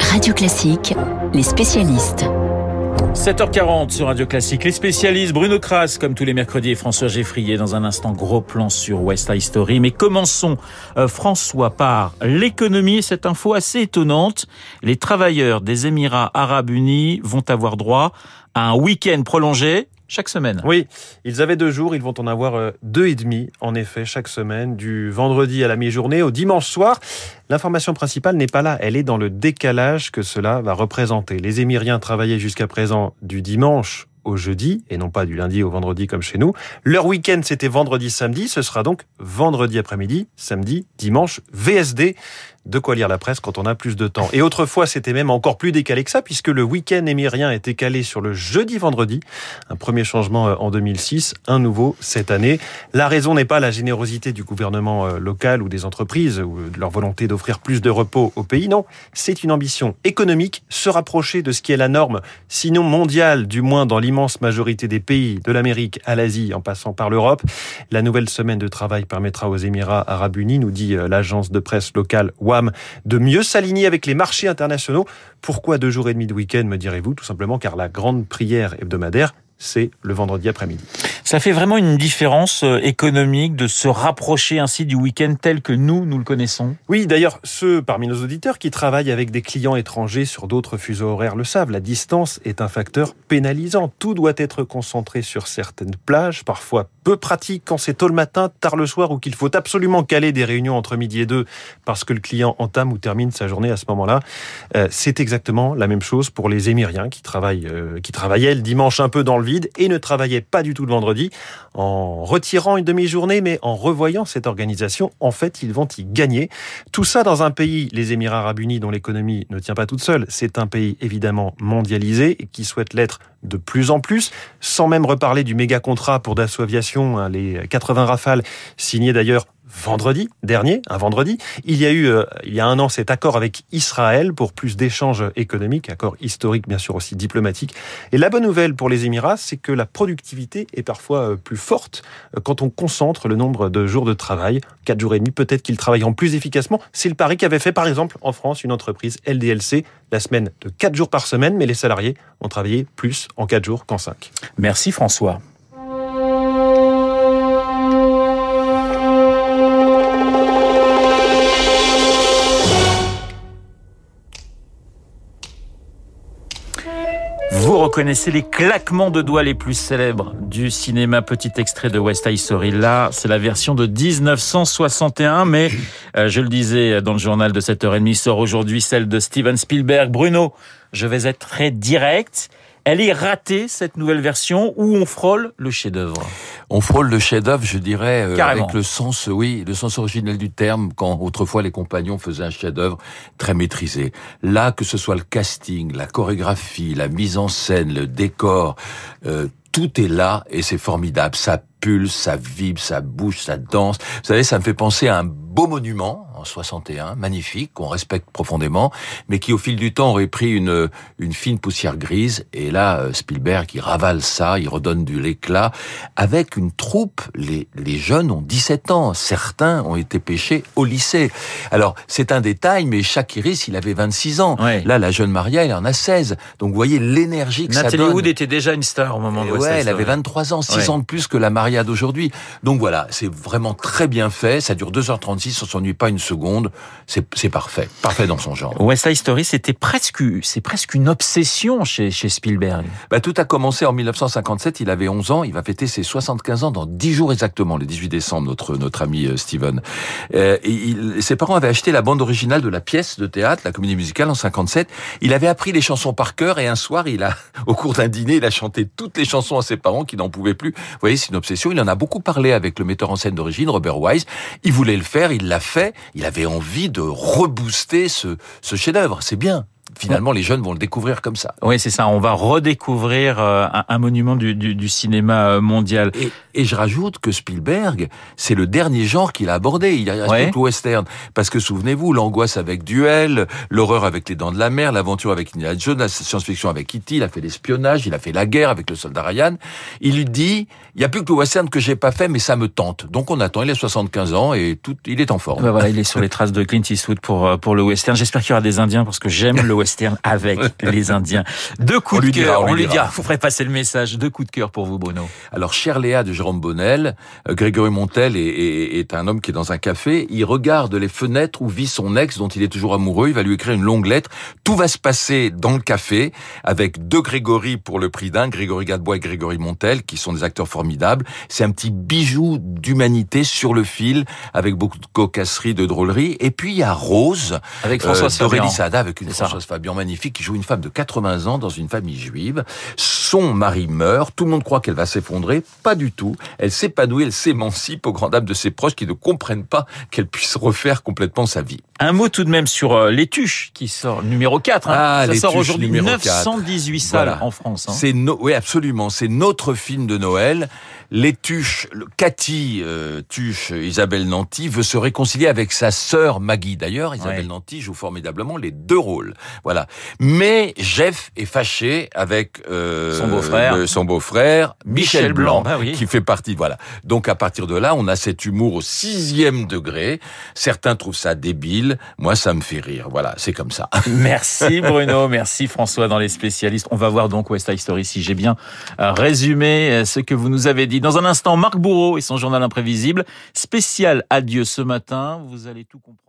Radio Classique, les spécialistes. 7h40 sur Radio Classique. Les spécialistes, Bruno Kras, comme tous les mercredis, et François Geffrier. Dans un instant, gros plan sur West Side Story. Mais commençons, euh, François, par l'économie. Cette info assez étonnante. Les travailleurs des Émirats Arabes Unis vont avoir droit à un week-end prolongé chaque semaine. Oui, ils avaient deux jours, ils vont en avoir euh, deux et demi, en effet, chaque semaine, du vendredi à la mi-journée au dimanche soir. L'information principale n'est pas là, elle est dans le décalage que cela va représenter. Les Émiriens travaillaient jusqu'à présent du dimanche au jeudi et non pas du lundi au vendredi comme chez nous. Leur week-end c'était vendredi samedi, ce sera donc vendredi après-midi, samedi, dimanche, VSD de quoi lire la presse quand on a plus de temps. Et autrefois, c'était même encore plus décalé que ça, puisque le week-end émirien était calé sur le jeudi-vendredi. Un premier changement euh, en 2006, un nouveau cette année. La raison n'est pas la générosité du gouvernement euh, local ou des entreprises, ou de leur volonté d'offrir plus de repos au pays, non. C'est une ambition économique, se rapprocher de ce qui est la norme, sinon mondiale, du moins dans l'immense majorité des pays, de l'Amérique à l'Asie, en passant par l'Europe. La nouvelle semaine de travail permettra aux Émirats arabes unis, nous dit euh, l'agence de presse locale WAM, de mieux s'aligner avec les marchés internationaux. Pourquoi deux jours et demi de week-end, me direz-vous Tout simplement car la grande prière hebdomadaire, c'est le vendredi après-midi. Ça fait vraiment une différence euh, économique de se rapprocher ainsi du week-end tel que nous, nous le connaissons Oui, d'ailleurs, ceux parmi nos auditeurs qui travaillent avec des clients étrangers sur d'autres fuseaux horaires le savent, la distance est un facteur pénalisant. Tout doit être concentré sur certaines plages, parfois peu pratiques quand c'est tôt le matin, tard le soir ou qu'il faut absolument caler des réunions entre midi et deux parce que le client entame ou termine sa journée à ce moment-là. Euh, c'est exactement la même chose pour les Émiriens qui travaillent, euh, qui travaillaient le dimanche un peu dans le et ne travaillait pas du tout le vendredi. En retirant une demi-journée, mais en revoyant cette organisation, en fait, ils vont y gagner. Tout ça dans un pays, les Émirats arabes unis, dont l'économie ne tient pas toute seule. C'est un pays évidemment mondialisé et qui souhaite l'être de plus en plus, sans même reparler du méga contrat pour Dassault Aviation, hein, les 80 rafales signés d'ailleurs vendredi dernier, un vendredi, il y a eu euh, il y a un an cet accord avec Israël pour plus d'échanges économiques, accord historique bien sûr aussi diplomatique. Et la bonne nouvelle pour les Émirats, c'est que la productivité est parfois euh, plus forte euh, quand on concentre le nombre de jours de travail. Quatre jours et demi, peut-être qu'ils travailleront plus efficacement. C'est le pari qu'avait fait par exemple en France une entreprise LDLC la semaine de quatre jours par semaine, mais les salariés ont travaillé plus en quatre jours qu'en cinq. Merci François. Reconnaissez les claquements de doigts les plus célèbres du cinéma. Petit extrait de West Side Story. Là, c'est la version de 1961, mais euh, je le disais dans le journal de 7h30, sort aujourd'hui celle de Steven Spielberg. Bruno, je vais être très direct. Elle est ratée, cette nouvelle version, où on frôle le chef-d'œuvre On frôle le chef-d'œuvre, je dirais, euh, avec le sens, oui, le sens originel du terme, quand autrefois les compagnons faisaient un chef-d'œuvre très maîtrisé. Là, que ce soit le casting, la chorégraphie, la mise en scène, le décor, euh, tout est là et c'est formidable. Ça pulse, ça vibre, ça bouge, ça danse. Vous savez, ça me fait penser à un beau monument en 61, magnifique, qu'on respecte profondément, mais qui au fil du temps aurait pris une, une fine poussière grise. Et là, euh, Spielberg, il ravale ça, il redonne de l'éclat, avec une troupe. Les, les jeunes ont 17 ans, certains ont été pêchés au lycée. Alors, c'est un détail, mais Shakiris, il avait 26 ans. Là, la jeune Maria, elle en a 16. Donc, vous voyez l'énergie que ça donne. Wood était déjà une star au moment de Ouais, elle avait 23 ans, 6 ans de plus que la Maria d'aujourd'hui. Donc voilà, c'est vraiment très bien fait. Ça dure 2h36, on s'ennuie pas une seconde. C'est parfait. Parfait dans son genre. West Side Story, c'était presque, c'est presque une obsession chez, chez Spielberg. Bah, tout a commencé en 1957. Il avait 11 ans. Il va fêter ses 75 ans dans 10 jours exactement, le 18 décembre, notre, notre ami euh, Steven. Euh, et il, ses parents avaient acheté la bande originale de la pièce de théâtre, la comédie musicale en 57. Il avait appris les chansons par cœur et un soir, il a, au cours d'un dîner, il a chanté toutes les chansons à ses parents qui n'en pouvaient plus. Vous voyez, c'est une obsession. Il en a beaucoup parlé avec le metteur en scène d'origine, Robert Wise. Il voulait le faire, il l'a fait. Il avait envie de rebooster ce, ce chef-d'œuvre. C'est bien finalement, les jeunes vont le découvrir comme ça. Oui, c'est ça. On va redécouvrir euh, un, monument du, du, du, cinéma euh, mondial. Et, Et je rajoute que Spielberg, c'est le dernier genre qu'il a abordé. Il a ouais. le western. Parce que souvenez-vous, l'angoisse avec Duel, l'horreur avec les dents de la mer, l'aventure avec Indiana Jones, la science-fiction avec Kitty, il a fait l'espionnage, il a fait la guerre avec le soldat Ryan. Il lui dit, il y a plus que le western que j'ai pas fait, mais ça me tente. Donc on attend. Il a 75 ans et tout, il est en forme. Ben voilà, il est sur les traces de Clint Eastwood pour euh, pour le western. J'espère qu'il y aura des Indiens parce que j'aime le western avec les Indiens. Deux coups de cœur. on, lui dira. Vous ferez passer le message. Deux coups de cœur pour vous, Bruno. Alors, Cher Léa de Jérôme Bonnel, euh, Grégory Montel est, est, un homme qui est dans un café. Il regarde les fenêtres où vit son ex, dont il est toujours amoureux. Il va lui écrire une longue lettre. Tout va se passer dans le café avec deux Grégory pour le prix d'un, Grégory Gadebois et Grégory Montel, qui sont des acteurs formidables. C'est un petit bijou d'humanité sur le fil, avec beaucoup de cocasserie, de drôlerie. Et puis, il y a Rose. Avec Françoise euh, Fabian. Sada, avec une Françoise Fabian magnifique, qui joue une femme de 80 ans dans une famille juive. Son mari meurt. Tout le monde croit qu'elle va s'effondrer. Pas du tout. Elle s'épanouit, elle s'émancipe aux grand dames de ses proches qui ne comprennent pas qu'elle puisse refaire complètement sa vie. Un mot tout de même sur euh, Les Tuches, qui sort numéro 4. Hein. Ah, Ça sort aujourd'hui 918 salles en France. Hein. C'est Oui, absolument. C'est notre film de Noël les Tuches, Cathy euh, Tuche, Isabelle Nanty veut se réconcilier avec sa sœur Maggie. D'ailleurs, Isabelle Nanty joue formidablement les deux rôles. Voilà. Mais Jeff est fâché avec euh, son beau-frère, son beau-frère Michel, Blanc, bah qui fait partie. Voilà. Donc à partir de là, on a cet humour au sixième degré. Certains trouvent ça débile. Moi, ça me fait rire. Voilà, c'est comme ça. Merci Bruno, merci François dans les spécialistes. On va voir donc West Side Story si j'ai bien euh, résumé ce que vous nous avez dit. Dans un instant, Marc Bourreau et son journal imprévisible. Spécial adieu ce matin. Vous allez tout comprendre.